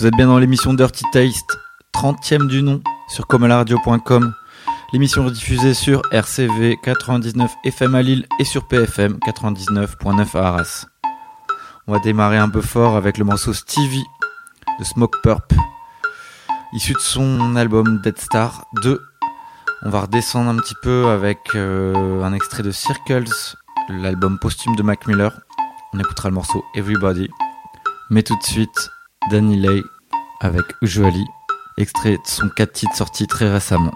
Vous êtes bien dans l'émission Dirty Taste, 30e du nom, sur comalaradio.com. L'émission est diffusée sur RCV 99 FM à Lille et sur PFM 99.9 à Arras. On va démarrer un peu fort avec le morceau Stevie de Smoke Purp, issu de son album Dead Star 2. On va redescendre un petit peu avec euh, un extrait de Circles, l'album posthume de Mac Miller. On écoutera le morceau Everybody. Mais tout de suite, Danny Lay avec Usually, extrait de son 4 titres sorti très récemment.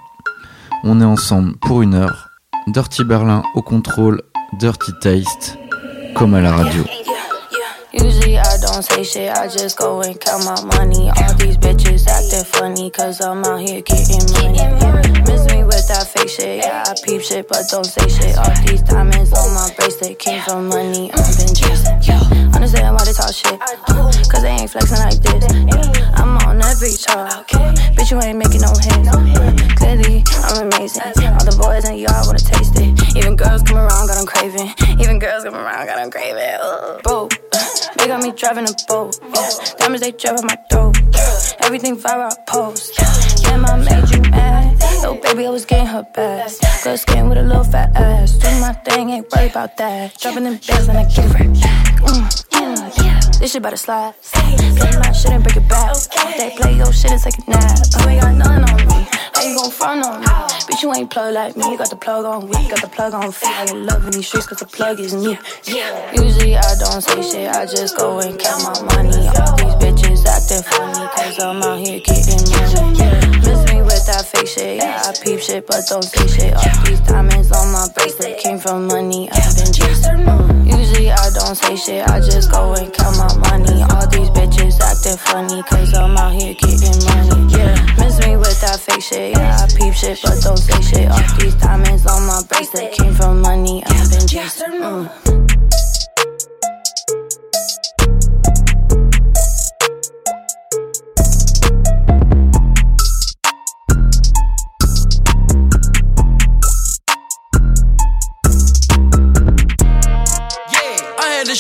On est ensemble pour une heure. Dirty Berlin au contrôle, Dirty Taste, comme à la radio. Usually I don't say shit, I just go and count my money. All these bitches acting funny, cause I'm out here getting money. Miss me with that fake shit, yeah, I peep shit, but don't say shit. All these diamonds on my bracelet came from money, I've been chasing. Understand why they talk shit, cause they ain't flexing like this. I'm on every chart, bitch, you ain't making no hits. Clearly, I'm amazing. All the boys in y'all wanna taste it. Even girls come around, got them craving. Even girls come around, got them craving. Bro. They got me driving a boat. Yeah. Diamonds, they drip on my throat. Everything viral, I post. Yeah, I made you mad. Yo, baby, I was getting her best. Good skin with a little fat ass. Do my thing, ain't worried about that. Dropping them bills and I get it right. Mm, yeah. This shit about to slide. Play my shit and break it back. They play your shit and take a nap. You ain't got nothing on me. You gon' front on me? Bitch, you ain't plug like me. You got the plug on weak, got the plug on feet. I get love in these streets cause the plug is me. Usually I don't say shit, I just go and count my money. All these bitches acting funny cause I'm out here getting money. Miss me with that fake shit, yeah, I peep shit, but don't say shit. All these diamonds on my bracelet came from money. I've been chasing. Usually I don't say shit, I just go and count my money. All these bitches acting funny cause I'm out here getting money. Yeah, miss me with that fake shit, yeah, I peep shit, but don't say shit. All these diamonds on my bracelet came from money. I've been chasing. Mm.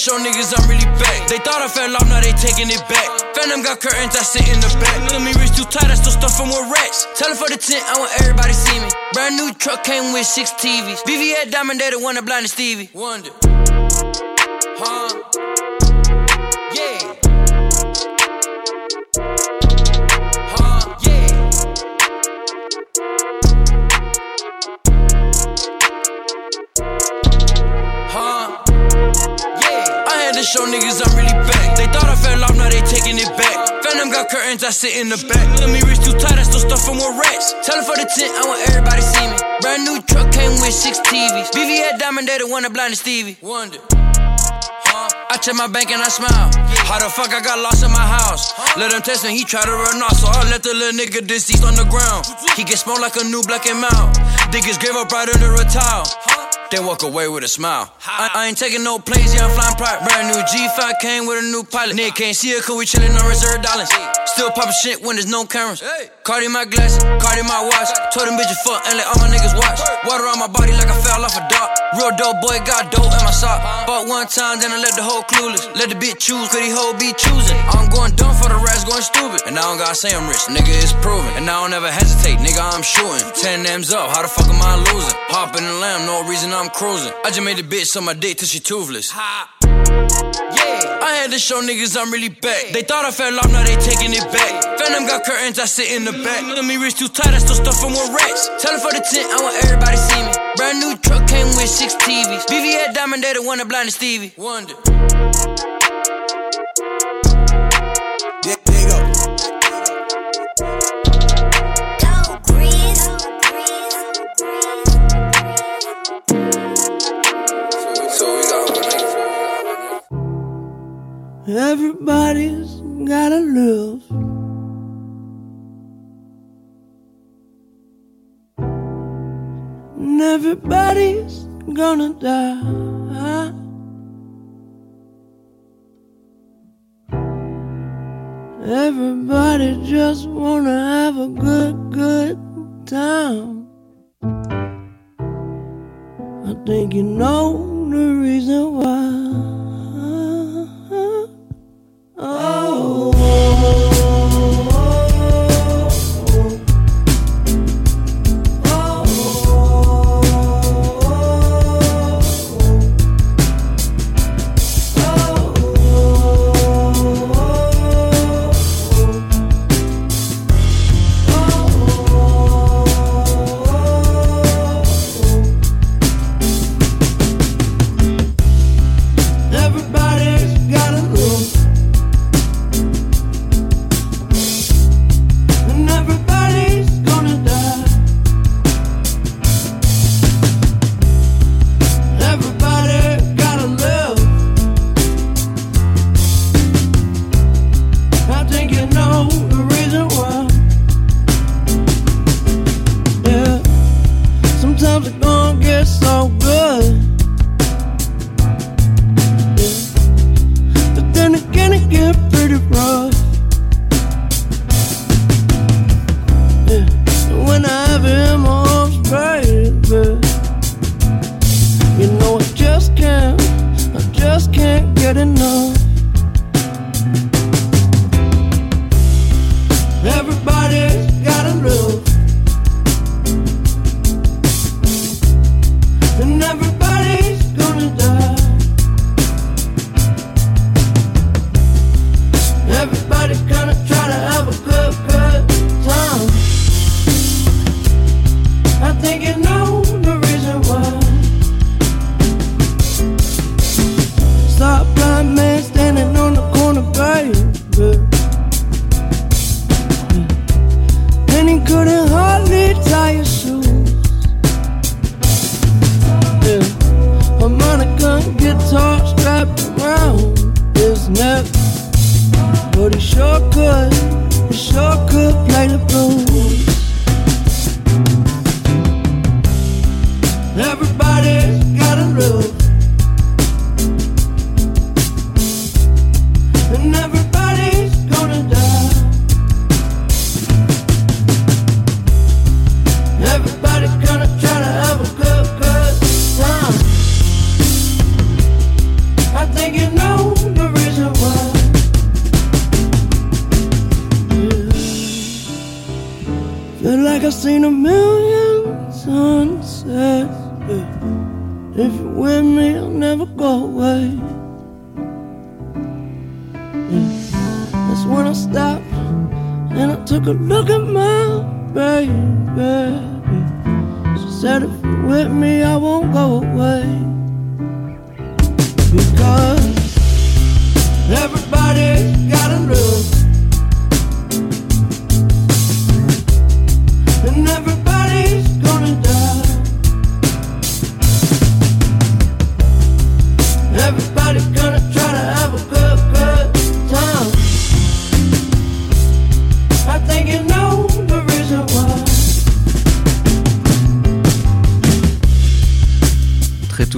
Show niggas I'm really back. They thought I fell off, now they taking it back. Phantom got curtains, I sit in the back. Look me wrist too tight, I still stuff from with racks. Tell her for the tent, I want everybody see me. Brand new truck came with six TVs. VVS Diamond, they the one that blinded Stevie. Wonder. Show niggas I'm really back. They thought I fell off, now they taking it back. Phantom got curtains, I sit in the back. At me wrist too tight, I still stuff from with racks. Tell her for the tent, I want everybody see me. Brand new truck came with six TVs. VVS Diamond, they the one that blinded Stevie. Wonder. I check my bank and I smile. How the fuck I got lost in my house? Let him test me, he try to run off, so I let the little nigga deceased on the ground. He get smoked like a new black and mouth. Dig his grave up right under a towel. Then walk away with a smile. I, I ain't taking no planes, yeah, I'm flying private. Brand new G5 came with a new pilot. Nigga can't see it cause we chillin' on reserve dollars. Still poppin' shit when there's no cameras. Cardi my glass, Cardi my watch. Told them bitches fuck and let all my niggas watch. Water on my body like I fell off a dock. Real dope boy got dope in my sock. Bought one time, then I let the whole clueless. Let the bitch choose, cause these hoe be choosing. I'm going dumb for the rest, going stupid. And I don't gotta say I'm rich, nigga, it's proven. And I don't ever hesitate, nigga, I'm shooting. 10 M's up, how the fuck am I losing? Hop in the lamb, no reason I'm cruising. I just made the bitch on my dick till she toothless. Yeah, I had to show niggas I'm really back. They thought I fell off, now they taking it back. Phantom got curtains, I sit in the back. Look at me wrist too tight, I still stuff from with racks. Tell her for the tent, I want everybody see me. Brand new truck came with six TVs. VVS Diamond, they the one that blinded Stevie. Wonder. Yeah, there you go. So we got Everybody's gotta live. Everybody's gonna die. Everybody just wanna have a good, good time. I think you know the reason why. Oh, If you're with me, I'll never go away. That's when I stopped and I took a look at my baby. She said, if you're with me, I won't go away. Because everybody's gotta love.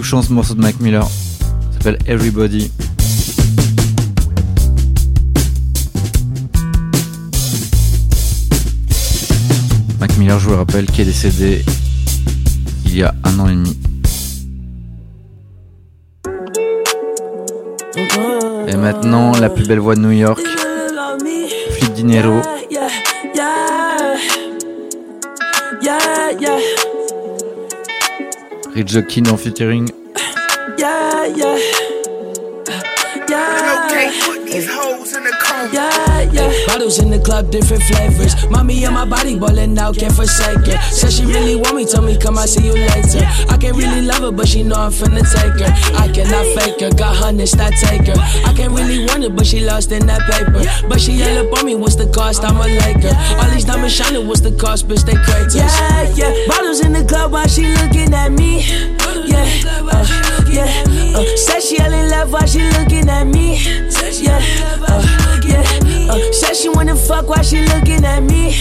Touchant ce morceau de Mac Miller. S'appelle Everybody. Mac Miller, je vous le rappelle, qui est décédé il y a un an et demi. Et maintenant, la plus belle voix de New York, Flip Dinero. Yeah, Rich Jokin en featuring. yeah, yeah, yeah. Okay, these hoes in the coma. Yeah, yeah. Bottles in the club, different flavors. Mommy and my body ballin' out, can't forsake her. Said she really want me, told me come, I see you later. I can't really love her, but she know I'm finna take her. I cannot fake her, got hundreds, that take her. I can't really want her, but she lost in that paper. But she yell up on me, what's the cost? I'm a Laker. All these diamonds shining, what's the cost? Bitch, they craters. Yeah, yeah. Bottles in the club while she looking at me. Yeah, uh, yeah. Uh, said she yelling love while she looking at me. Yeah, uh, yeah. Uh, said she wanna fuck while she looking at me.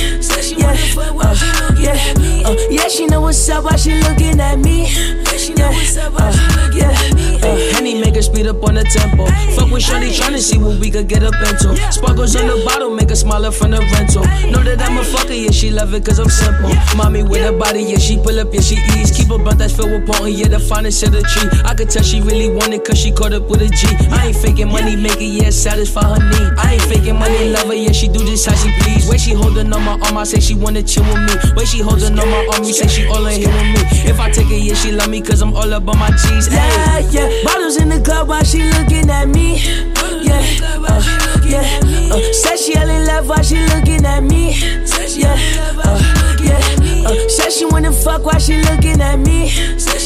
Yeah, uh, yeah. Uh, yeah, she know what's up while she looking at me. Yeah, uh, yeah. Uh, Henny make her speed up on the tempo. Fuck with Shorty tryna see what we could get up into. Sparkles on the bottle make her smaller from the rental. Know that I'm a fucker, yeah, she love it cause I'm simple. Mommy with her body, yeah, she pull up, yeah, she ease. Keep a blunt that's filled with potent, yeah, the finest of the tree. I could tell she really want it cause she caught up with a G. I ain't faking money, make it, yeah, satisfy her need. I ain't faking money, love her, yeah, she do this how she please. Way she holding on my arm, I say she wanna chill with me. Way she holding on my arm, me say she all in here with me. If I take it, yeah, she love me cause I'm all up on my G's. Yeah, yeah. Bottles in the club while she looking at me. Yeah, uh, yeah. Uh, said she yelling love while she looking at me. Yeah, uh, yeah. Uh, said she wanna fuck while she looking at me.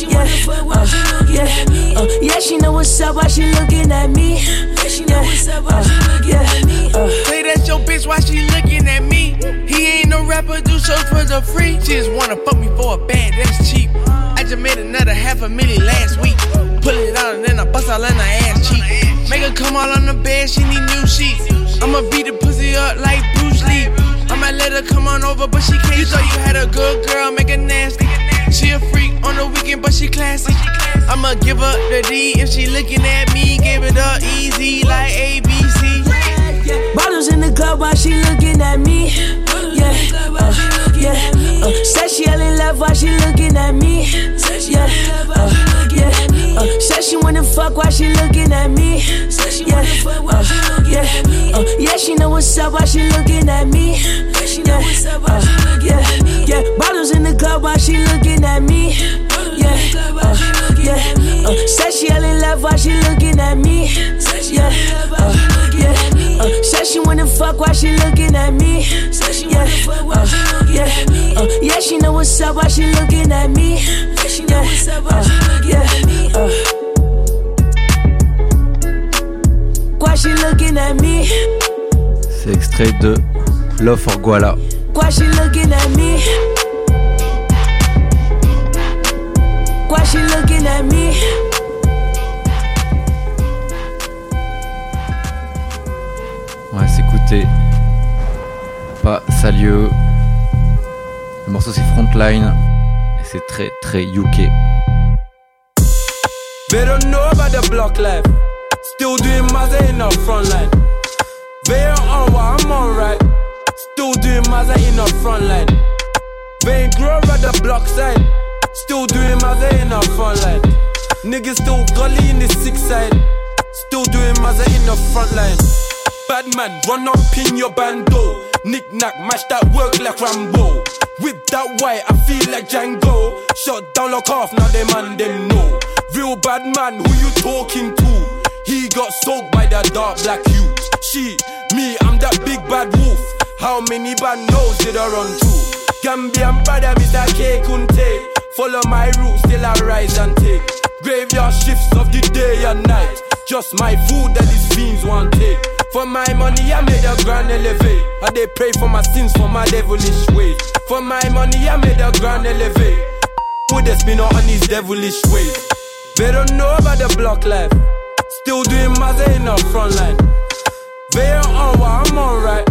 Yeah, uh, yeah. Uh, yeah, she know what's up while she looking at me. Yeah, uh, yeah. Uh, Say that's your bitch, why she looking at me? Rapper, do shows for the free. She just wanna fuck me for a band, that's cheap. I just made another half a million last week. Pull it out and then I bust all in her ass cheek. Make her come out on the bed, she need new sheets. I'ma beat the pussy up like Bruce Lee. I might let her come on over, but she can't. You thought you had a good girl, make her nasty. She a freak on the weekend, but she classy. I'ma give her the D if she looking at me. Give it up easy like ABC. Bottles in the club while she looking at me. Uh, yeah. Uh, said she yelling love while she looking at me. Yeah, uh, yeah. Uh, said she wanna fuck while she looking at me. Yeah. Uh, she know what's up while she looking at me. Yeah, me. Yeah, bottles in the club while she looking at me. Yeah, uh, yeah. Uh, said she all love while she looking at me. Fuck while she looking at me. Yeah, uh, yeah. Uh, yeah, she know what's up while she looking at me. Yeah, uh, yeah. Uh, why she looking at me? C'est extrait de Love for Guala. Why she looking at me? Why she looking at me? S'écouter. Pas Salieux. Le morceau c'est Frontline. Et c'est très très UK. They don't know about the block life. Still doing Mazza in the front line. They ain't on what I'm on right? Still doing Mazza in the front line. They ain't grow at the block side. Still doing Mazza in the front line. Niggas still gully in the six side. Still doing Mazza in the front line. Bad man, run up in your bando. Knick knack, match that work like Rambo. Whip that white, I feel like Django. Shot down, lock off, now they man them know. Real bad man, who you talking to? He got soaked by that dark black hue. She, me, I'm that big bad wolf. How many bad nose did I run to? Gambian brother, Mr. K Kunte. Follow my roots till I rise and take. Graveyard shifts of the day and night. Just my food that these fiends want take. For my money, I made a grand elevate. I they pray for my sins for my devilish ways. For my money, I made a grand elevate. Put the spin on these devilish ways. They don't know about the block life. Still doing Mazza in the front line. They ain't on what I'm on right.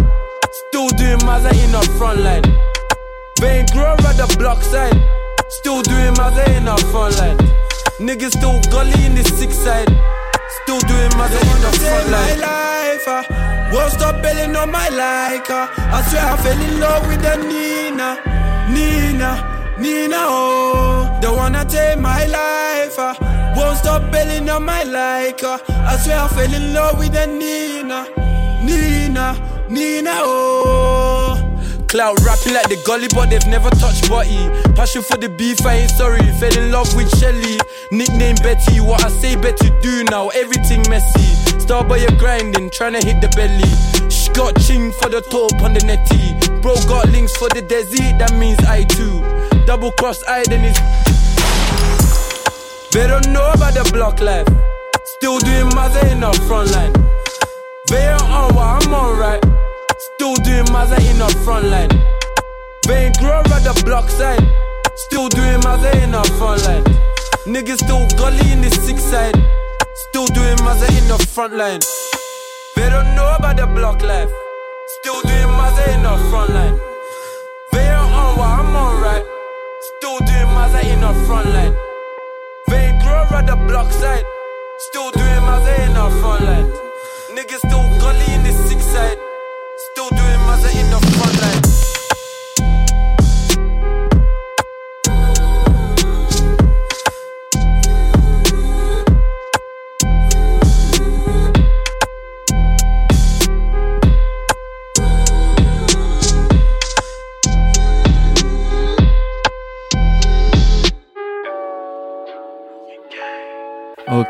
Still doing Mazza in the front line. They ain't grow at the block side. Still doing Mazza in the front line. Niggas still gully in the six side. Still doing Mazza in the front line. Life, uh, won't stop belling on my like. Uh, I swear I fell in love with the Nina. Nina, Nina, oh. They wanna take my life. Uh, won't stop belling on my like. Uh, I swear I fell in love with the Nina. Nina, Nina, oh. Cloud rapping like the gully, but they've never touched body. Passion for the beef, I ain't sorry. Fell in love with Shelly. Nickname Betty, what I say, Betty do now. Everything messy. Star by you're grinding, trying to hit the belly. Shh, got for the top on the netty. Bro got links for the desi, that means I too. Double cross I, then it's. They don't know about the block life. Still doing Mazza in the front line. They ain't on what I'm on right. Still doing Mazza in the front line. They ain't grow at the block side. Still doing Mazza in the front line. Niggas still gully in the six side. Still doing Mazza in the front line. They don't know about the block life. Still doing Mazza in the front line. They ain't on what I'm on right. Still doing Mazza in the front line. They grow at the block side. Still doing Mazza in the front line. Niggas still gully in the six side. Still doing Mazza in the front line.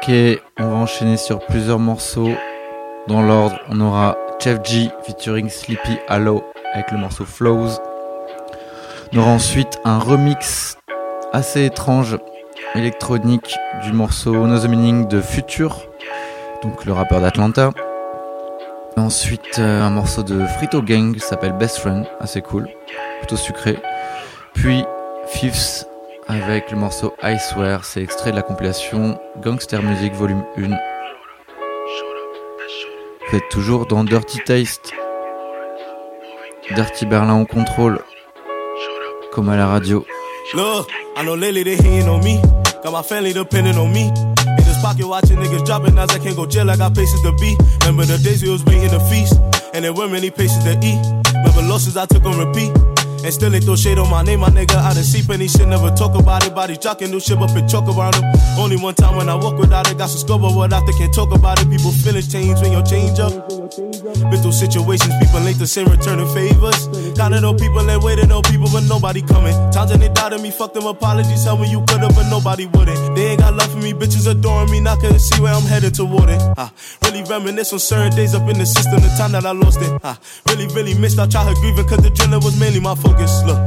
Ok, on va enchaîner sur plusieurs morceaux. Dans l'ordre, on aura Chef G featuring Sleepy Hollow avec le morceau Flows. On aura ensuite un remix assez étrange électronique du morceau No The Meaning de Future, donc le rappeur d'Atlanta. Ensuite, euh, un morceau de Frito Gang qui s'appelle Best Friend, assez cool, plutôt sucré. Puis Fifths avec le morceau I Swear, c'est extrait de la compilation Gangster Music Volume 1. Vous êtes toujours dans Dirty Taste. Dirty Berlin en contrôle. Comme à la radio. Look, I know lately they hating on me. Got my family depending on me. In this pocket watching niggas dropping as I can't go jail. I got places to be. Remember the days we was waiting to feast. And there weren't many places to eat. Remember losses I took on repeat. And still they throw shade on my name, my nigga. I done see plenty shit, never talk about it. Body jocking, new shit up and choke around them. Only one time when I walk without it, got some scope, but without they can't talk about it. People feelings change when you change up. Been through situations, people ain't the same, returning favors. Kinda know people and waiting on people, but nobody coming. Times when they doubted me, fuck them apologies, tell me you could've, but nobody wouldn't. They ain't got love for me, bitches adoring me, not couldn't see where I'm headed toward it. I really reminisce on certain days up in the system, the time that I lost it. I really, really missed our childhood grieving, cause the drilling was mainly my focus. Look,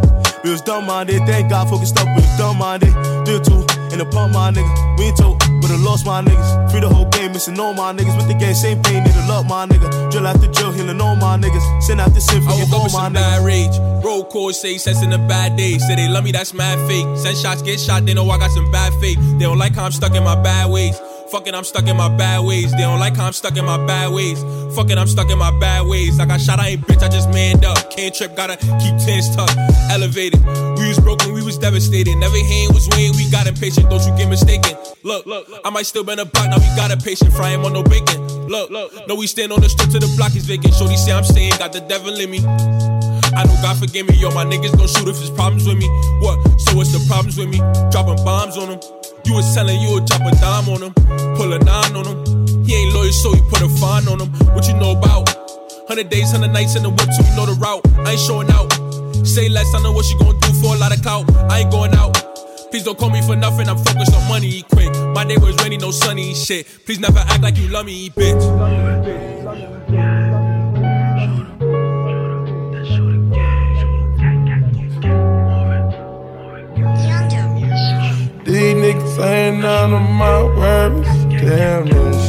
we was dumb minded, thank God focused up, we was dumb minded. Did two in the pump, my nigga. We ain't told, but I lost my niggas. Free the whole game, missing all my niggas. With the game, same pain, need to love my nigga. Drill after drill, healing all my niggas. Send out the sin, I forgive woke all my some niggas. bad rage. Roll call say sense in a bad day. Say they love me, that's mad fake. Send shots, get shot, they know I got some bad faith. They don't like how I'm stuck in my bad ways. Fucking, I'm stuck in my bad ways. They don't like how I'm stuck in my bad ways. Fucking, I'm stuck in my bad ways. I got shot, I ain't bitch, I just manned up. Can't trip, gotta keep tens tucked. Elevated. We was broken, we was devastated. Never hand was weighing, we got impatient. Don't you get mistaken. Look, look, I might still been a block, now we got a patient. Frying on no bacon. Look, look, no, we stand on the strip to the block is vacant. Shorty say I'm staying, got the devil in me. I know God forgive me, yo. My niggas don't shoot if there's problems with me. What? So what's the problems with me? Dropping bombs on them. You was telling you would drop a dime on him, pull a nine on him. He ain't loyal, so you put a fine on him. What you know about? Hundred days, hundred nights in the whip, so we know the route. I ain't showing out. Say less, I know what she gonna do for a lot of clout. I ain't going out. Please don't call me for nothing, I'm focused on money, quick. My day was rainy, no sunny shit. Please never act like you love me, bitch. Niggas ain't none of my worries. Damn this.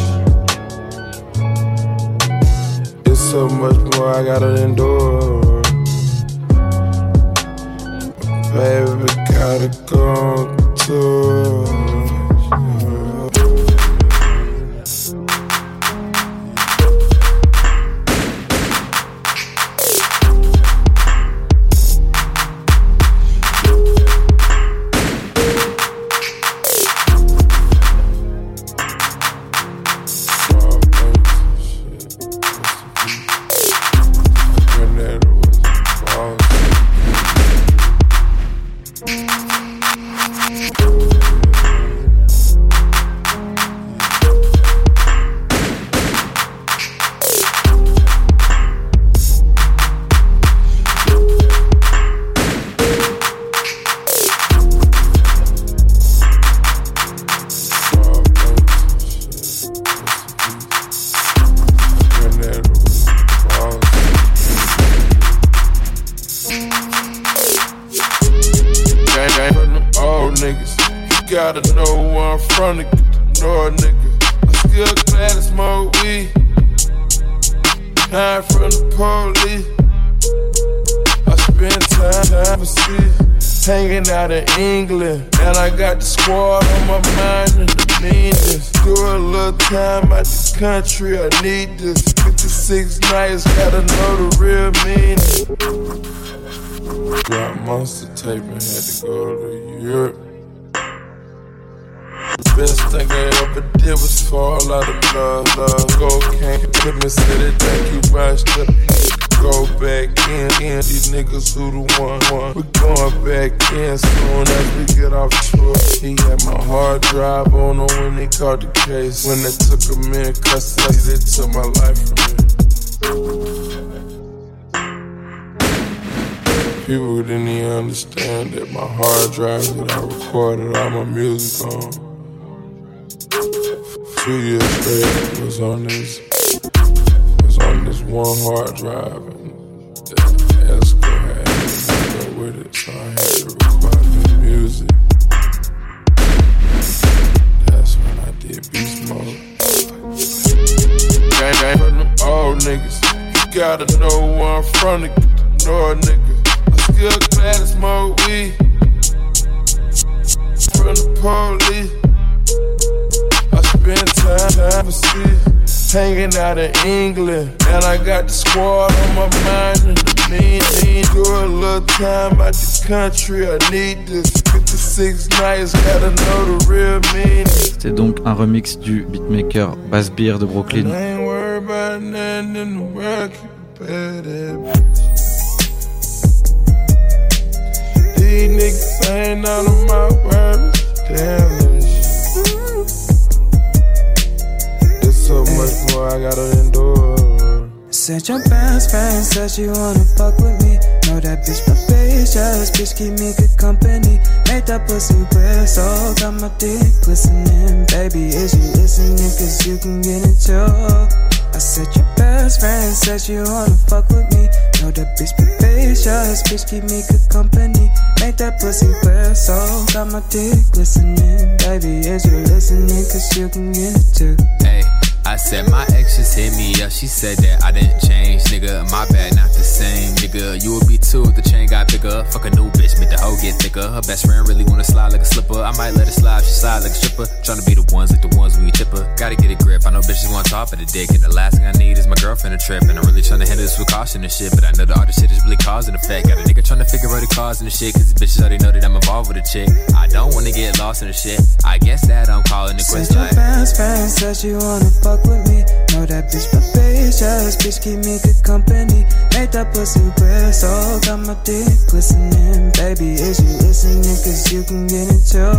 It's so much more I gotta endure. Baby, gotta go on tour. Them old niggas. You gotta know where I'm from to get to know a nigga. I still glad to smoke weed. Hide from the police. I spend time, time overseas. Hanging out in England. And I got the squad on my mind and the meanness. Do a little time out the country, I need this. 56 nights, gotta know the real meaning. Got monster tape and had to go to Europe. The best thing I ever did was fall out of love. Love cocaine, put me city, thank you, bastard. Go back in, in. These niggas who the one, one. We going back in soon as we get off tour. He had my hard drive on him when they caught the case. When they took him in custody, they took my life from me. People didn't even understand that my hard drive that I recorded all my music on. Two years straight was on this was on this one hard drive and the Esco had to go with it, so I had to record new music. That's when I did Beast Mode. Gang, gang, them old niggas. You gotta know where I'm from to get to know a nigga. I still glad to smoke weed. From the police. I spend time, overseas. Hanging out in England. And I got the squad on my mind mean, mean. Do a little time out the country. I need this. 56 nights, gotta know the real meaning. C'était donc un remix du beatmaker Bass Beer de Brooklyn. Ain't none of my worries. Damn There's so much more I gotta endure. Said your best friend said she wanna fuck with me. Know that bitch vivacious, bitch keep me good company. Made that pussy whistle, got my dick glistening. Baby, is you listening? Cause you can get it too. I said your best friend said you wanna fuck with me. Know that bitch be facious, bitch keep me good company. Make that pussy wet, so got my dick glistening. Baby, is you listening? Cause you can get it too. Hey. I said my ex just hit me up. She said that I didn't change, nigga. My bad, not the same, nigga. You would be too if the chain got bigger. Fuck a new bitch, make the hoe get thicker. Her best friend really wanna slide like a slipper. I might let it slide, she slide like a stripper. Tryna be the ones like the ones when we chipper. Gotta get a grip. I know bitches want top of the dick, and the last thing I need is my girlfriend a trip. And I'm really tryna handle this with caution and shit, but I know the other shit is really causing effect. Got a nigga tryna figure out the cause and the shit, cause the bitches already know that I'm involved with a chick. I don't wanna get lost in the shit. I guess that I'm calling the quits like. Your best friend said she wanna fuck with me. Know that bitch vivacious, bitch keep me good company. Make that pussy whistle, got my dick glistening. Baby, is you listening? Cause you can get it too.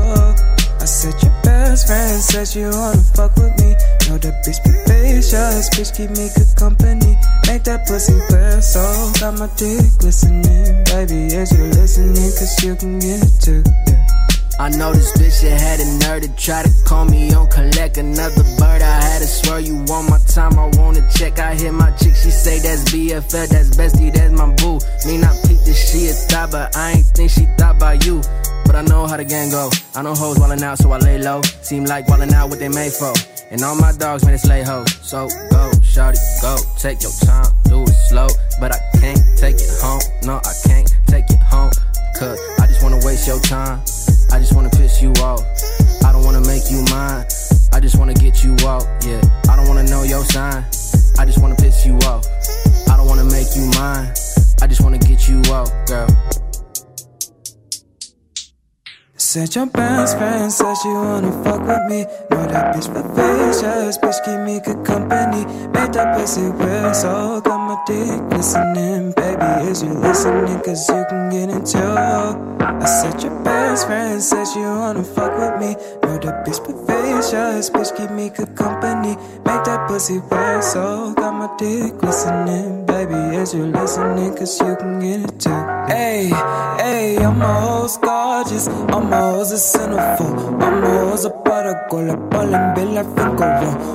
I said your best friend said you wanna fuck with me. Know that bitch vivacious, bitch keep me good company. Make that pussy whistle, got my dick glistening. Baby, is you listening? Cause you can get it too. Yeah. I know this bitch that had a nerve to try to call me on collect another bird. I had to swear you want my time, I wanna check. I hit my chick, she say that's BFF, that's bestie, that's my boo. Me not peep this she a thought, but I ain't think she thought about you. But I know how the gang go. I know hoes wallin' out, so I lay low. Seem like wallin' out what they made for. And all my dogs made it slay ho. So go, shawty, go. Take your time, do it slow. But I can't take it home. No, I can't take it home. Cause I just wanna waste your time. I just wanna piss you off. I don't wanna make you mine. I just wanna get you out, yeah. I don't wanna know your sign. I just wanna piss you off. I don't wanna make you mine. I just wanna get you out, girl. Said your best friend said she wanna fuck with me. Know that bitch vivacious, bitch keep me good company. Made that pussy whistle, got my dick listening. Baby, is you listening? Cause you can get it too. I said your best friend said she wanna fuck with me. Know that bitch vivacious, bitch keep me good company. Make that pussy whistle, got my dick listening. Baby, is you listening? Cause you can get it too. Hey, hey, I'm a host gorgeous. I'm hoes a centerfold. I'm a hoes a prodigal. A ballin' bill like Finko.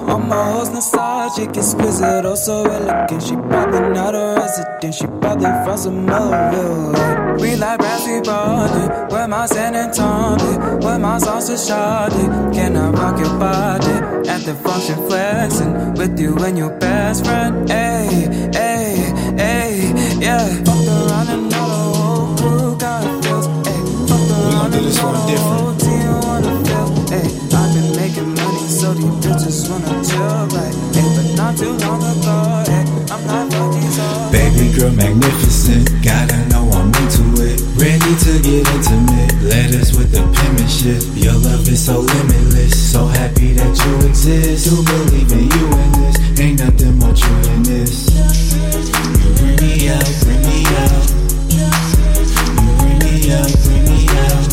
I'm a hoes nostalgic, exquisite, oh so elegant. She probably not a resident. She probably from some other We like Ramsey Broderick. Where my San Antonio? Where my sausage Charlotte? Can I rock your body? At the function flexing with you and your best friend. Hey, hey, hey, yeah. This one different. Hey, I've been making money, so these bitches wanna chill, like, hey, but not too long ago, hey, I'm not fucking. Baby girl, magnificent, gotta know I'm into it. Ready to get intimate, letters with the penmanship. Your love is so limitless, so happy that you exist. To believe in you and this, ain't nothing more true than this. You bring me out, bring me out. You bring me out, bring me out.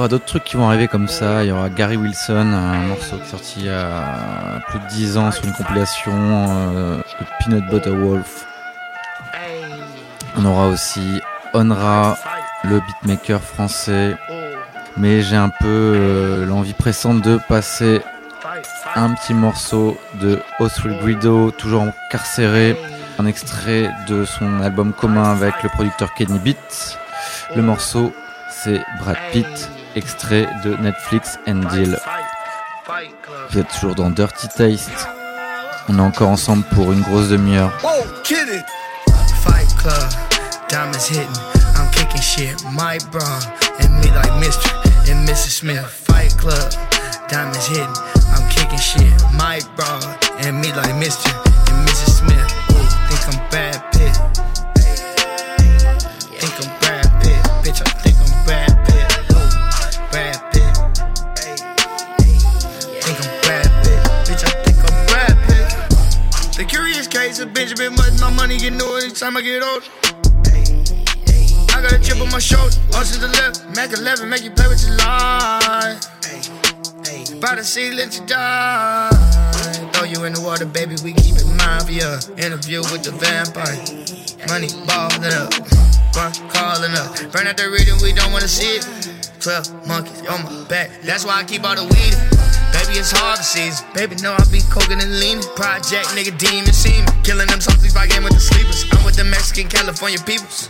Aura d'autres trucs qui vont arriver comme ça. Il y aura Gary Wilson, un morceau qui est sorti il y a plus de 10 ans sur une compilation euh, de Peanut Butter Wolf. On aura aussi Onra, le beatmaker français. Mais j'ai un peu euh, l'envie pressante de passer un petit morceau de Oswald Guido, toujours incarcéré. Un extrait de son album commun avec le producteur Kenny Beat. Le morceau, c'est Brad Pitt, extrait de Netflix and Deal. Vous êtes toujours dans Dirty Taste. On est encore ensemble pour une grosse demi-heure. Fight Club, diamonds hitting, I'm kicking shit, my bra, and me like Mr. case of Benjamin Button, my money get new each time I get older. I got a chip on my shoulder, all to the left, Mac 11, make you play with your life. By the sea, let you die. Throw you in the water, baby, we keep it mine for. Interview with the vampire. Money balling up, run calling up. Burn out the reading, we don't wanna see it. 12 monkeys on my back, that's why I keep all the weed. Baby, it's harvest season. Baby, know I be coking and leaning. Project nigga, demon semen. Killing them softies by game with the sleepers. I'm with the Mexican California peoples.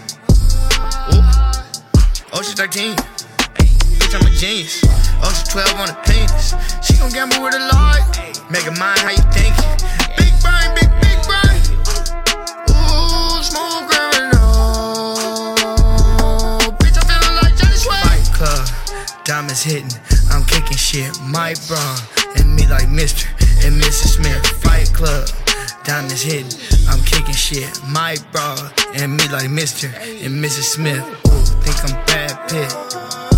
Ooh. Ocean 13. Bitch, I'm a genius. Ocean 12 on the penis. She gon' gamble with a lot. Make a mind how you think. Big brain, big, big brain. Ooh, smooth criminal. Bitch, I'm feeling like Johnny Sweat. Fight Club, diamonds hitting. Shit. My bra, and me like Mr. and Mrs. Smith. Fight Club, diamonds hitting. I'm kicking shit. My bra, and me like Mr. and Mrs. Smith. Ooh, think I'm Brad Pitt.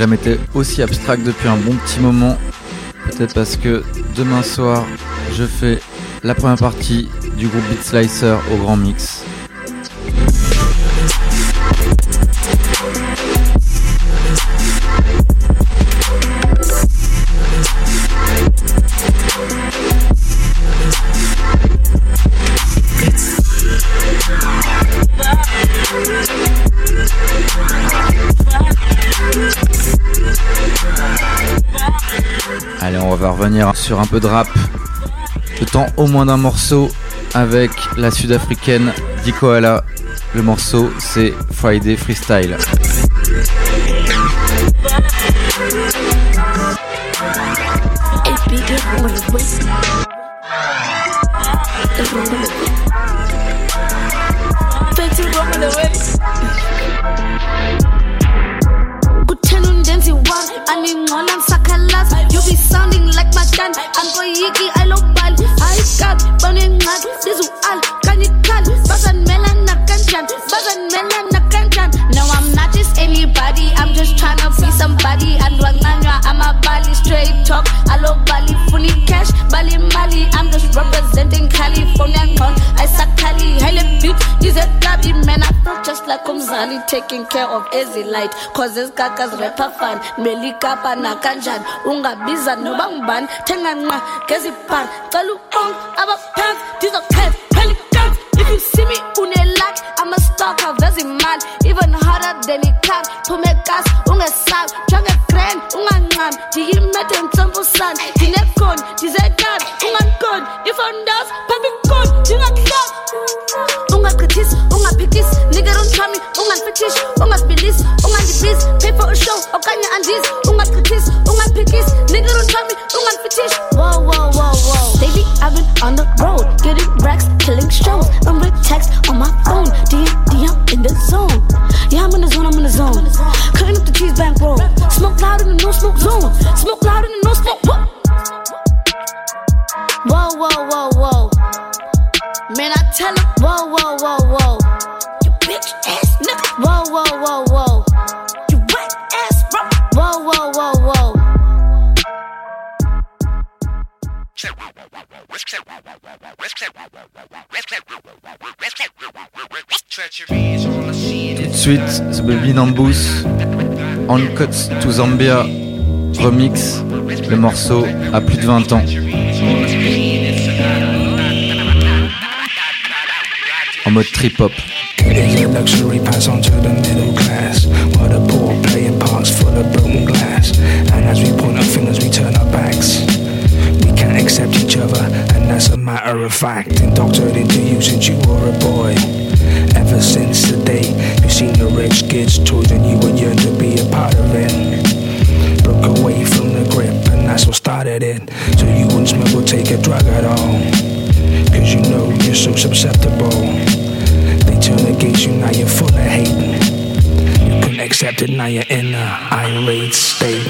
Jamais été aussi abstract depuis un bon petit moment. Peut-être parce que demain soir, je fais la première partie du groupe Beat Slicer au Grand Mix. Sur un peu de rap. Le temps au moins d'un morceau avec la sud-africaine Dikoala. Le morceau, c'est Friday Freestyle. Taking care of ezi light. Cause ezigagas rapper fan melikapa nakanjani ungabiza noba ngubani? Thenga nqa ngezibhani cela uong abaphansi dizokhetha pelicans if you see me unelak i'm a stalker veza imali even harder than icar phume ungesabi jonge grand ungancami ndiyimede ndinekoni ndizekani ungankoni ifondas phambikoni ndingakuhlabi ungachithisi ungandifithishi ungasibilisi ungandibizi pay for a show okanye andizi nigga don't try me ungandifithishi whoa whoa whoa whoa baby i've been on the road getting racks killing suite, The Baby Nambus, On Cuts to Zambia, remix. Le morceau a plus de 20 ans. En mode trip-hop. luxury on to the middle class. Playing parts full of glass. And as we our we turn our backs. We accept each other, and that's a matter of fact. Indoctored into you since you were a boy. Ever since the day seen the rich kids' and you would yearn to be a part of it. Broke away from the grip, and that's what started it. So you wouldn't smoke or take a drug at all. Cause you know you're so susceptible. They turn against you, now you're full of hate. You couldn't accept it, now you're in a irate state.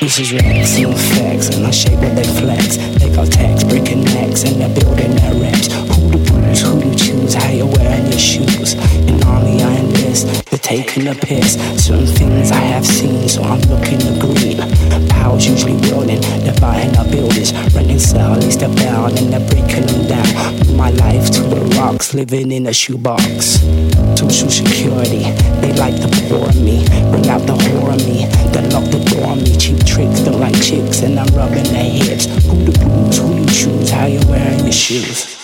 This is Rex and facts, and I shape what they flex. They got tax, breaking necks, and they're building their reps. Who to who to choose, how you're wearing your shoes. In army, I enlist, you're taking a piss. Certain things I have seen, so I'm looking to green. Powers usually wielding, buying our buildings, running least they're bound, and they're breaking them down. My life to the rocks, living in a shoebox. Social security, they like to pour me, bring out the horror of me, then lock the door on me. Cheap tricks, don't like chicks, and I'm rubbing their hips. Who to bruise, who you choose, how you're wearing your shoes.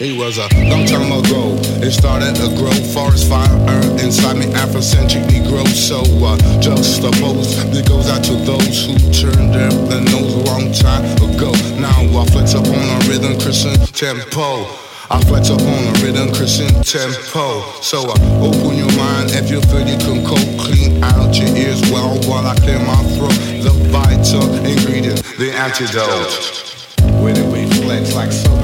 It was a long time ago. It started to grow. Forest fire earned inside me, Afrocentric Negro. So uh, juxtaposed, it goes out to those who turned their, nose a long time ago. Now I flex up on a rhythm, Christian tempo. I flex up on a rhythm, Christian tempo. So uh, open your mind if you feel you can cope. Clean out your ears well while I clear my throat. The vital ingredient, the antidote. It we flex like soap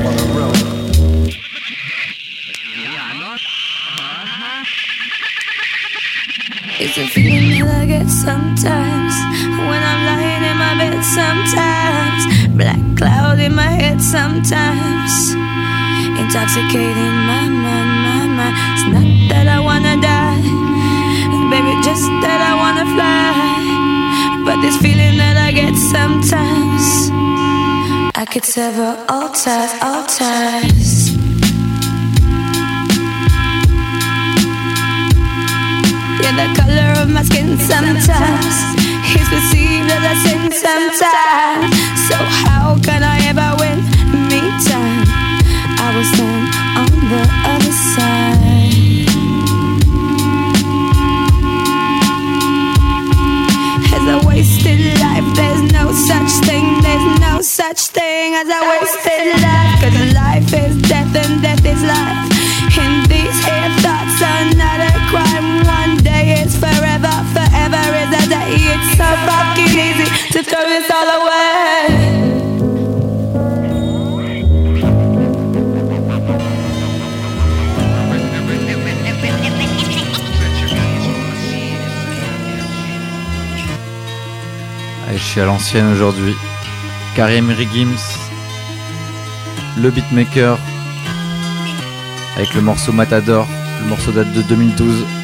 It's a feeling that I get sometimes when I'm lying in my bed. Sometimes black cloud in my head. Sometimes intoxicating my mind, my mind. It's not that I wanna die, baby, just that I wanna fly. But this feeling that I get sometimes, I could sever all ties, all ties. Yeah, the color of my skin sometimes is perceived as a sin sometimes. So how can I ever win me time? I was then on the other side. As a wasted life, there's no such thing. There's no such thing as a wasted life. Cause life is death and death is life. And these here thoughts are not je suis à l'ancienne aujourd'hui. Karim Rigims, le beatmaker, avec le morceau Matador. Le morceau date de 2012.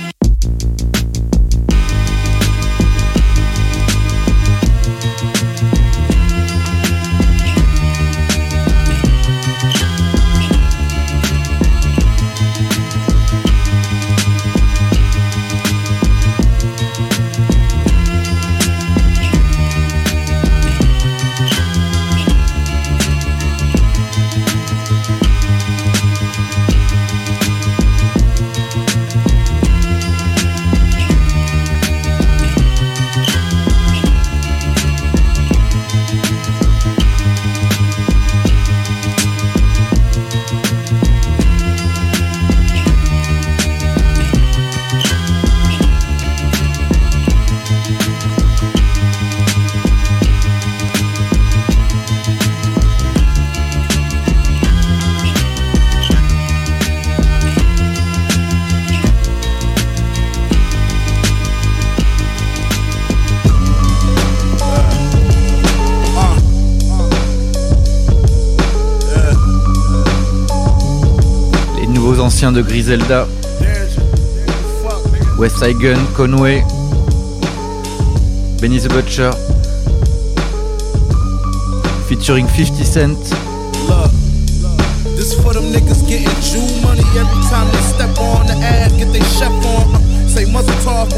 De Griselda. West Side Gun, Conway, Benny the Butcher, featuring 50 Cent. This for them niggas getting Jew money every time they step on the ass, get they chef on. Say muzzle talk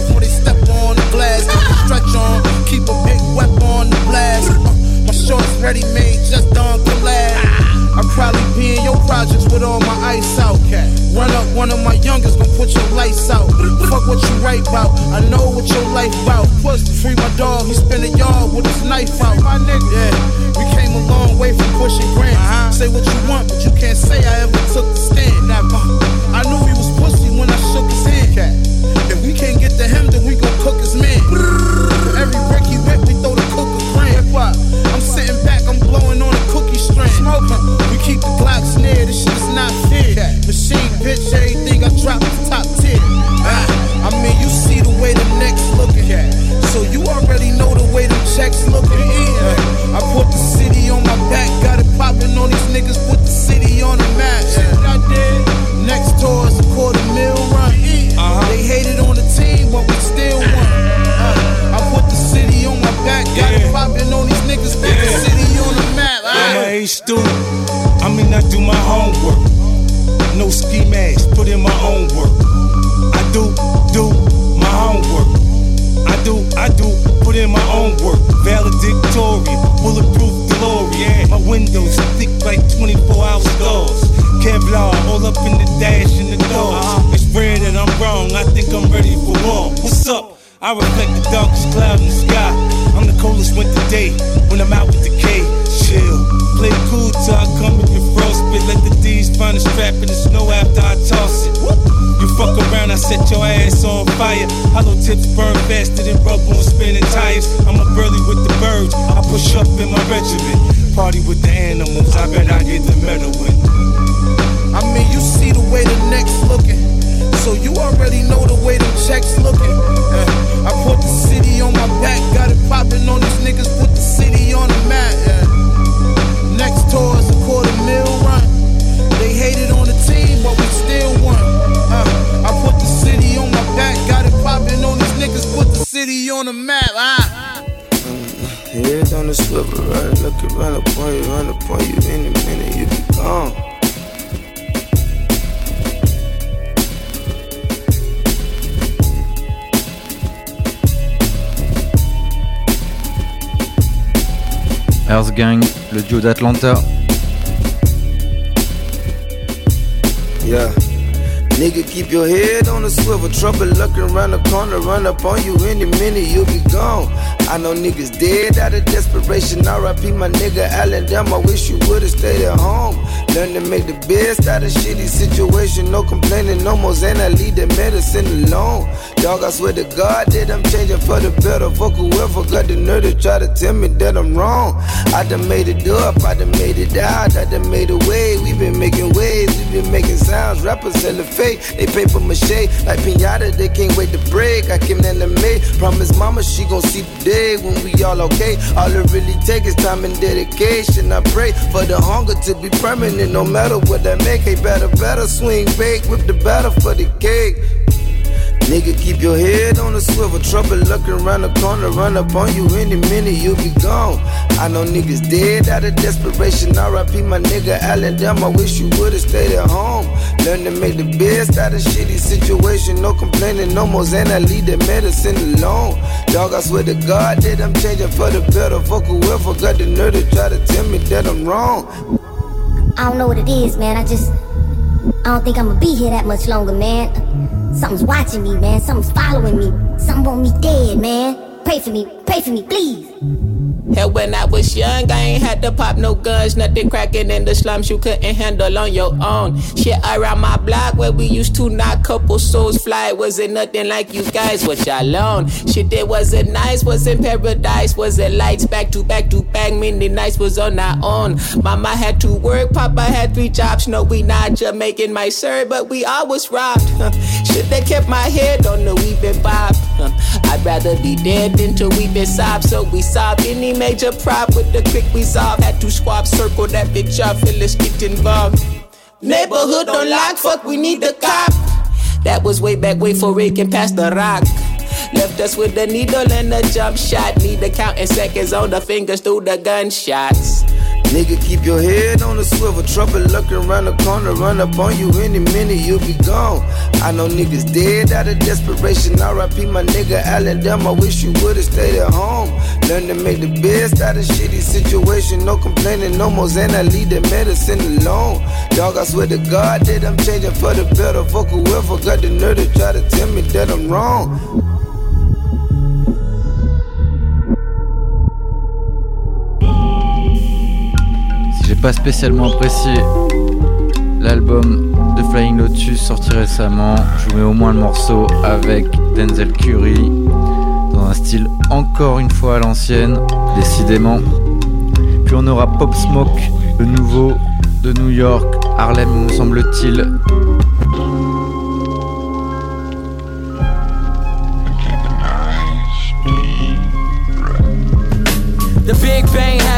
already know the way the checks looking. Uh, I put the city on my back, got it popping on these niggas, put the city on the map. Yeah. Next tour is a quarter mil run. They hated on the team, but we still won. Uh, I put the city on my back, got it popping on these niggas, put the city on the map. Ah. Head on the swivel, right? Look around point, run up on you in a minute, you be gone. EarthGang, le duo d'Atlanta. Yeah. Nigga, keep your head on the swivel. Trouble looking around the corner, run up on you any minute, you'll be gone. I know niggas dead out of desperation. RIP my nigga Allen, damn, I wish you would've stayed at home. Learn to make the best out of shitty situation. No complaining, no more Zen. I leave the medicine alone. Dog, I swear to God that I'm changing for the better. Fuck whoever got the nerve to try to tell me that I'm wrong. I done made it up, I done made it out, I done made a way. we been making waves, we been making sounds. Rappers selling fake, they paper mache like pinata. They can't wait to break. I came in the May, promise mama she gon' see the day when we all okay. All it really take is time and dedication. I pray for the hunger to be permanent no matter what that make. Hey, better, better swing big, whip the batter for the cake. Nigga, keep your head on the swivel. Trouble looking around the corner, run up on you any minute, you'll be gone. I know niggas dead out of desperation. RIP my nigga Allen, damn, I wish you would've stayed at home. Learn to make the best out of shitty situation. No complaining, no more Zen, I leave the medicine alone. Dog, I swear to God that I'm changing for the better. Fuck whoever got the nerve to try to tell me that I'm wrong. I don't know what it is, man. I just, I don't think I'm gonna be here that much longer, man. Something's watching me, man. Something's following me. Something want me dead, man. Pray for me, pray for me, please. Hell, when I was young, I ain't had to pop no guns. Nothing cracking in the slums you couldn't handle on your own. Shit around my block where we used to knock couple souls fly. Wasn't nothing like you guys, what y'all. Shit, it wasn't nice, wasn't paradise. Wasn't lights back to back to back. Many nights was on our own. Mama had to work, Papa had three jobs. No, we not Jamaican, my sir, but we always robbed. Shit, they kept my head on the weeping bob. I'd rather be dead than to weep and sob, so we sob any major prop with the quick resolve. Had to squab circle that bitch up, let's get involved. Neighborhood on lock, fuck, we need the cop. That was way back, way for Rick and past the rock. Left us with a needle and a jump shot. Need the counting seconds on the fingers through the gunshots. Nigga, keep your head on the swivel. Trouble lurking around the corner, run up on you any minute, you'll be gone. I know niggas dead out of desperation. RIP my nigga Allen, damn, I wish you would've stayed at home. Learn to make the best out of shitty situation. No complaining, no more Zen, I leave the medicine alone. Dog, I swear to God that I'm changing for the better. Fuck whoever got the nerve to try to tell me that I'm wrong. Pas spécialement apprécié l'album de Flying Lotus sorti récemment. Je vous mets au moins le morceau avec Denzel Curry dans un style encore une fois à l'ancienne, décidément. Puis on aura Pop Smoke, le nouveau de New York, Harlem me semble-t-il,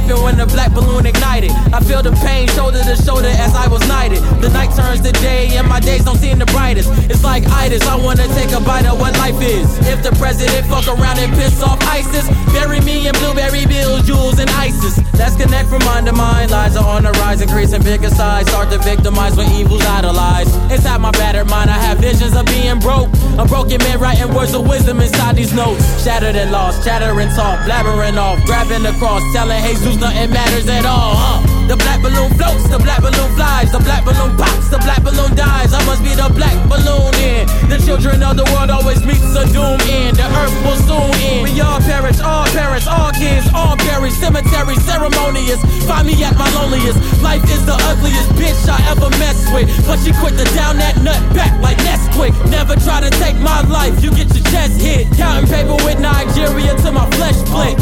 happened when the black balloon ignited. I feel the pain shoulder to shoulder as I was knighted. The night turns to day and my days don't seem the brightest. It's like itis, I wanna take a bite of what life is. If the president fuck around and piss off ISIS, bury me in blueberry bills, jewels, and ISIS. Let's connect from mind to mind. Lies are on the rise, increasing bigger size. Start to victimize when evil's idolized. Inside my battered mind, I have visions of being broke. A broken man writing words of wisdom inside these notes. Shattered and lost, chattering talk, blabbering off, grabbing the cross, telling Jesus nothing matters at all. Huh? The black balloon floats, the black balloon flies, the black balloon pops, the black balloon dies. I must be the black balloon in. The children of the world always meets a doom end. The earth will soon end. We all perish, all parents, all kids, all buried. Cemetery ceremonious. Find me at my loneliest. Life is the ugliest bitch I ever messed with. But she quit to down that nut back like Nesquik. Never try to take my life, you get your chest hit. Counting paper with Nigeria till my flesh split.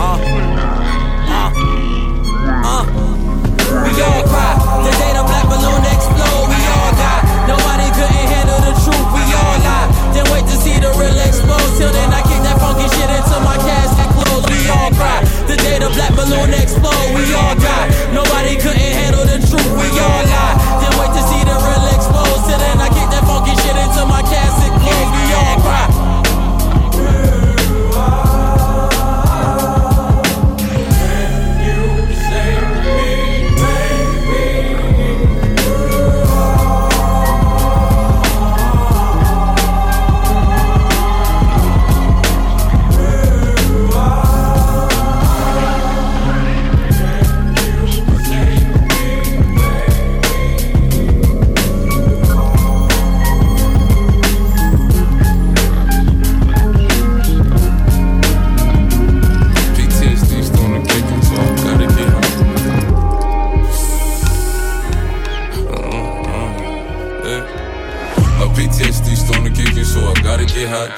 Uh, uh, uh. We all cry. The day the black balloon explode, we all die. Nobody couldn't handle the truth, we all lie. Then wait to see the real explode. Till then, I kick that funky shit into my casket clothes. We all cry. The day the black balloon explode, we all die. Nobody couldn't handle the truth, we all lie.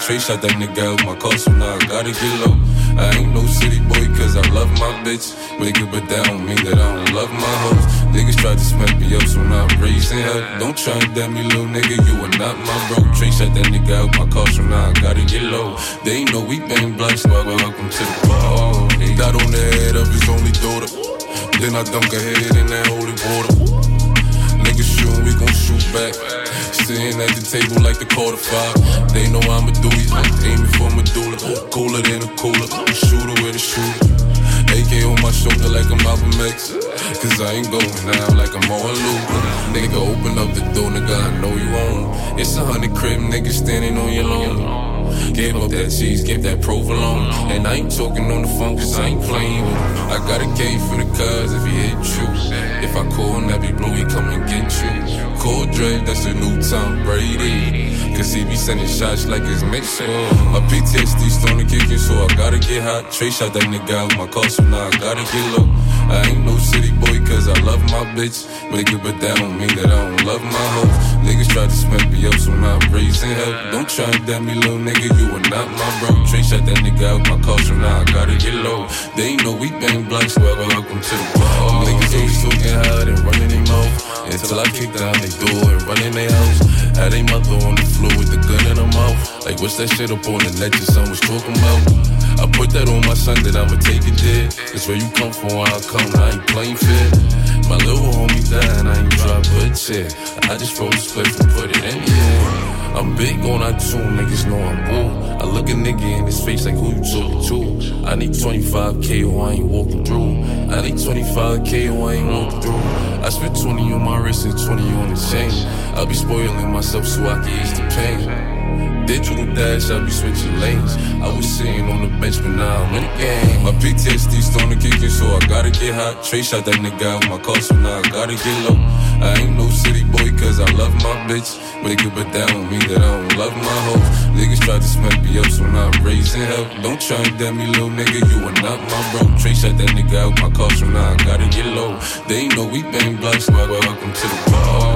Trey shot that nigga out my car, so now I gotta get low. I ain't no city boy, cause I love my bitch. Nigga, but that don't mean that I don't love my hoes. Niggas try to smack me up, so now I'm raising hell. Don't try and damn me, little nigga, you are not my bro. Trey shot that nigga out my car, so now I gotta get low. They ain't know we bang blunts, but welcome to the party. Got on the head of his only daughter. Then I dunk her head in that holy water. We gon' shoot back. Sitting at the table like the quarter five. They know I'm a doozy, aiming for medulla. Cooler than a cooler, shooter with a shooter. AK on my shoulder like I'm Malcolm X. Cause I ain't going now like I'm on Luke. Nigga, open up the door, nigga, I know you own. It's a hundred crib nigga, standing on your lawn. Give up that cheese, give that provolone. And I ain't talking on the phone cause I ain't playing with him. I got a K for the cuz if he hit you. If I call Nappy Blue, he come and get you. Call Dre, that's the new Tom Brady. Cause he be sending shots like it's Mexico. My PTSD starting to kick so I gotta get hot. Trey shot that nigga out my car, so now I gotta get low. I ain't no city cause I love my bitch. Nigga, but that don't mean that I don't love my hoes. Niggas try to smack me up, so now I'm raising hell. Don't try and damn me, little nigga, you are not my bro. Trey shot that nigga out my car, so now I gotta get low. They know we bang blunts, well, welcome to the bar. Niggas always talking hard and running their mouth. Until I kick down they door and run in their house. Had they mother on the floor with the gun in her mouth. Like, what's that shit up on the net your son was talking about? I put that on my son that I'ma take it there. It's where you come from, where I come, I ain't playing fair. My little homie died, I ain't drop a chair. I just rolled a split and put it in the air. I'm big on too, niggas know I'm bull. I look a nigga in his face like who you talking to? I need 25k or I ain't walking through. I need 25k or I ain't walking through. I spent 20 on my wrist and 20 on the chain. I'll be spoiling myself so I can ease the pain. Digital dash, I be switching lanes. I was sitting on the bench, but now I'm in the game. My PTSD starting to kick in, so I gotta get hot. Trey shot that nigga out my car, so now I gotta get low. I ain't no city boy, cause I love my bitch. Make it, but that don't mean that I don't love my hoes. Niggas try to smack me up, so now I'm raising hell. Don't try and damn me, little nigga, you are not my bro. Trey shot that nigga out my car, so now I gotta get low. They ain't know we bang blocks, well, welcome to the party.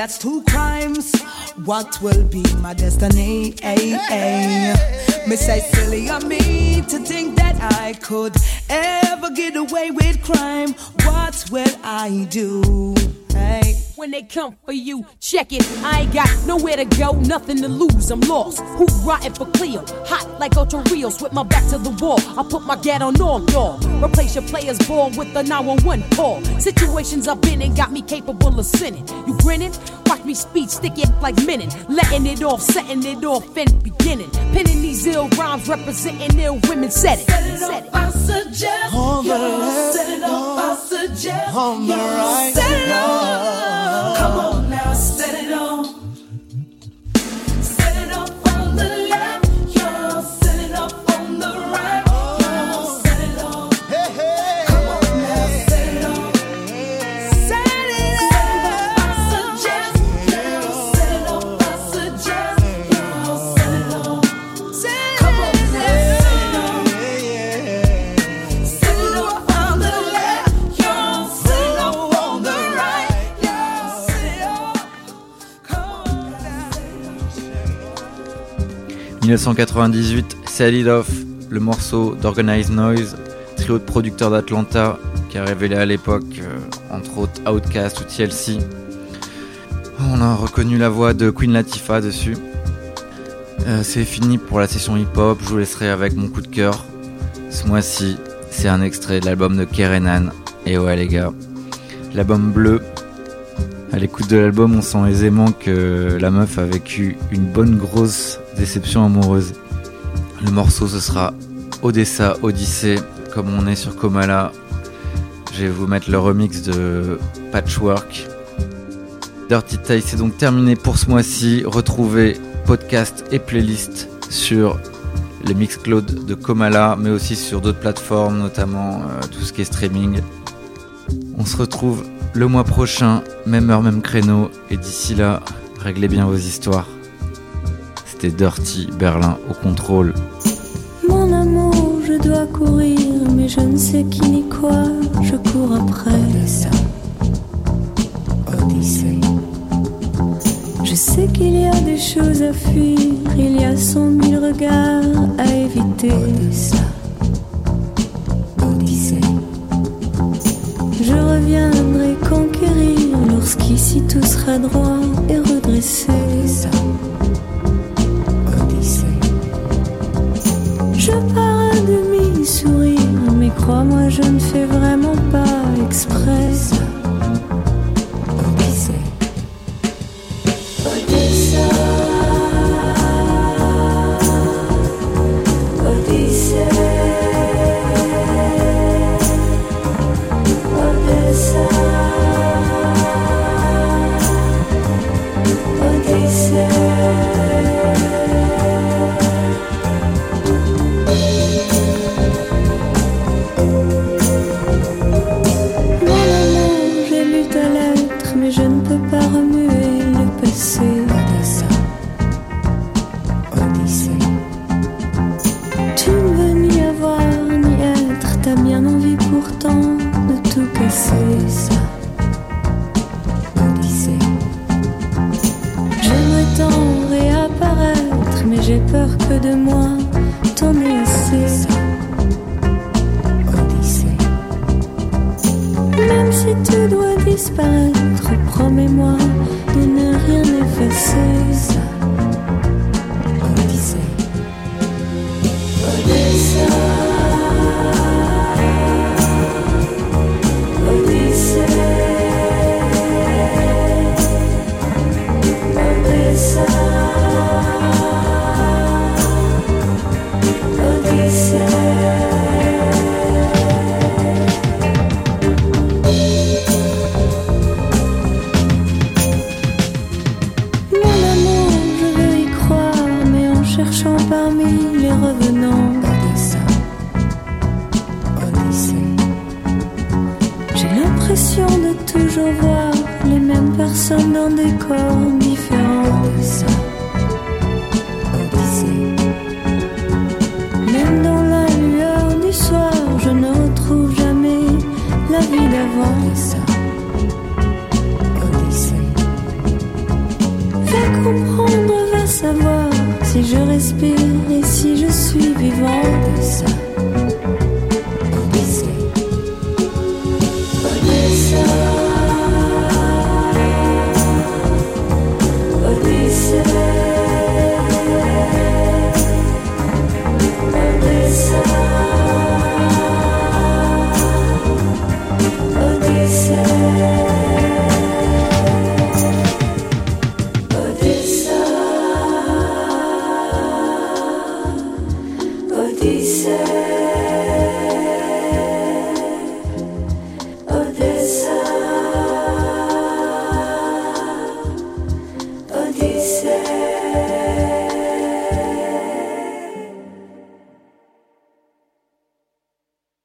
That's two crimes. What will be my destiny? Ay, ay. Me say silly of me to think that I could ever get away with crime. What will I do? Hey. When they come for you, check it. I ain't got nowhere to go, nothing to lose. I'm lost. Who riding for Cleo? Hot like Ultra Rios with my back to the wall. I put my gat on all dog. Replace your players ball with the 911 call. Situations I've been in got me capable of sinning. You grinning? Watch me speed, stick it like minning. Letting it off, setting it off in beginning. Pinning these ill rhymes, representing ill women. Said it. Set it off, I suggest. On the left, set it off, I suggest. on the right, set it no. Come on now, set 1998, Set It Off, le morceau d'Organized Noise, trio de producteurs d'Atlanta, qui a révélé à l'époque, euh, entre autres Outkast ou TLC. On a reconnu la voix de Queen Latifah dessus. Euh, c'est fini pour la session hip-hop, je vous laisserai avec mon coup de cœur. Ce mois-ci, c'est un extrait de l'album de Kerenan. Et ouais les gars, l'album bleu. À l'écoute de l'album, on sent aisément que la meuf a vécu une bonne grosse déception amoureuse. Le morceau ce sera Odessa Odyssée, comme on est sur Komala. Je vais vous mettre le remix de Patchwork. Dirty Tie, c'est donc terminé pour ce mois-ci. Retrouvez podcast et playlist sur les Mixcloud de Komala, mais aussi sur d'autres plateformes, notamment euh, tout ce qui est streaming. On se retrouve le mois prochain, même heure, même créneau, et d'ici là, réglez bien vos histoires. C'était Dirty Berlin au contrôle. Mon amour, je dois courir, mais je ne sais qui ni quoi, je cours après. Odyssée. Je sais qu'il y a des choses à fuir, il y a cent mille regards à éviter. Odyssée. Je reviendrai conquérir lorsqu'ici tout sera droit et redressé. Crois-moi, je ne fais vraiment pas exprès.